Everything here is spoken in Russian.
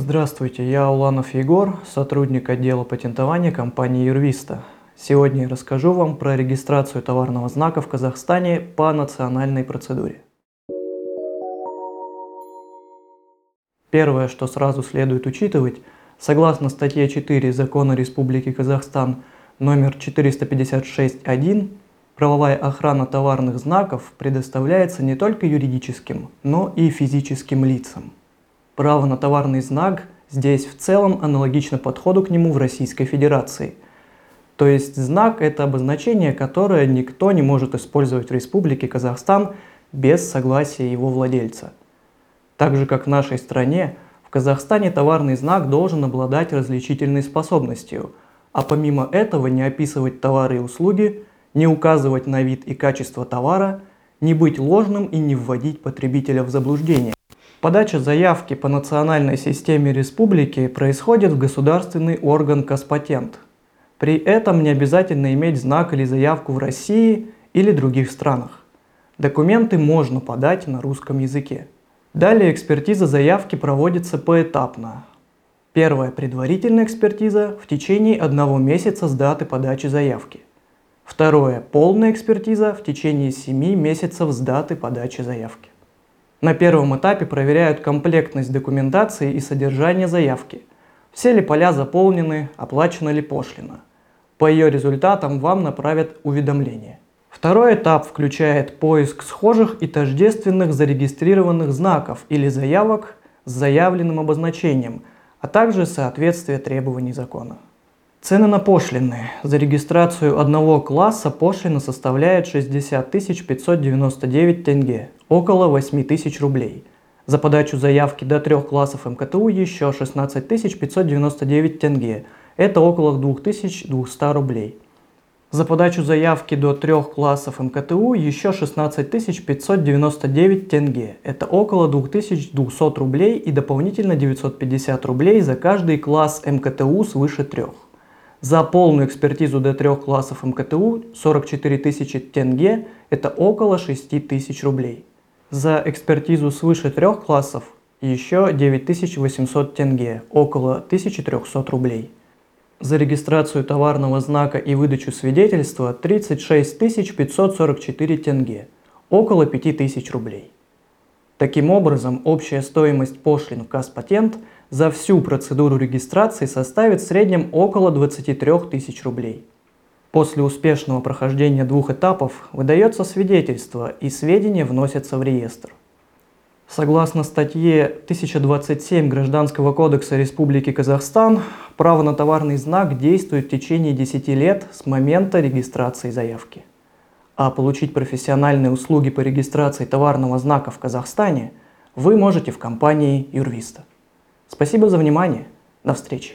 Здравствуйте, я Уланов Егор, сотрудник отдела патентования компании Юрвиста. Сегодня я расскажу вам про регистрацию товарного знака в Казахстане по национальной процедуре. Первое, что сразу следует учитывать, согласно статье 4 Закона Республики Казахстан номер 456.1, правовая охрана товарных знаков предоставляется не только юридическим, но и физическим лицам. Право на товарный знак здесь в целом аналогично подходу к нему в Российской Федерации. То есть знак – это обозначение, которое никто не может использовать в Республике Казахстан без согласия его владельца. Так же, как в нашей стране, в Казахстане товарный знак должен обладать различительной способностью, а помимо этого не описывать товары и услуги, не указывать на вид и качество товара, не быть ложным и не вводить потребителя в заблуждение. Подача заявки по национальной системе республики происходит в государственный орган Каспатент. При этом не обязательно иметь знак или заявку в России или других странах. Документы можно подать на русском языке. Далее экспертиза заявки проводится поэтапно. Первая предварительная экспертиза в течение одного месяца с даты подачи заявки. Второе – полная экспертиза в течение 7 месяцев с даты подачи заявки. На первом этапе проверяют комплектность документации и содержание заявки. Все ли поля заполнены, оплачена ли пошлина. По ее результатам вам направят уведомление. Второй этап включает поиск схожих и тождественных зарегистрированных знаков или заявок с заявленным обозначением, а также соответствие требований закона. Цены на пошлины. За регистрацию одного класса пошлина составляет 60 599 тенге, около 8 тысяч рублей. За подачу заявки до трех классов МКТУ еще 16 599 тенге, это около 2200 рублей. За подачу заявки до трех классов МКТУ еще 16 599 тенге, это около 2200 рублей и дополнительно 950 рублей за каждый класс МКТУ свыше трех. За полную экспертизу до трех классов МКТУ 44 тысячи тенге – это около 6 тысяч рублей. За экспертизу свыше трех классов еще 9800 тенге, около 1300 рублей. За регистрацию товарного знака и выдачу свидетельства 36 544 тенге, около 5000 рублей. Таким образом, общая стоимость пошлин в Казпатент за всю процедуру регистрации составит в среднем около 23 тысяч рублей. После успешного прохождения двух этапов выдается свидетельство и сведения вносятся в реестр. Согласно статье 1027 Гражданского кодекса Республики Казахстан, право на товарный знак действует в течение 10 лет с момента регистрации заявки а получить профессиональные услуги по регистрации товарного знака в Казахстане вы можете в компании Юрвиста. Спасибо за внимание. До встречи.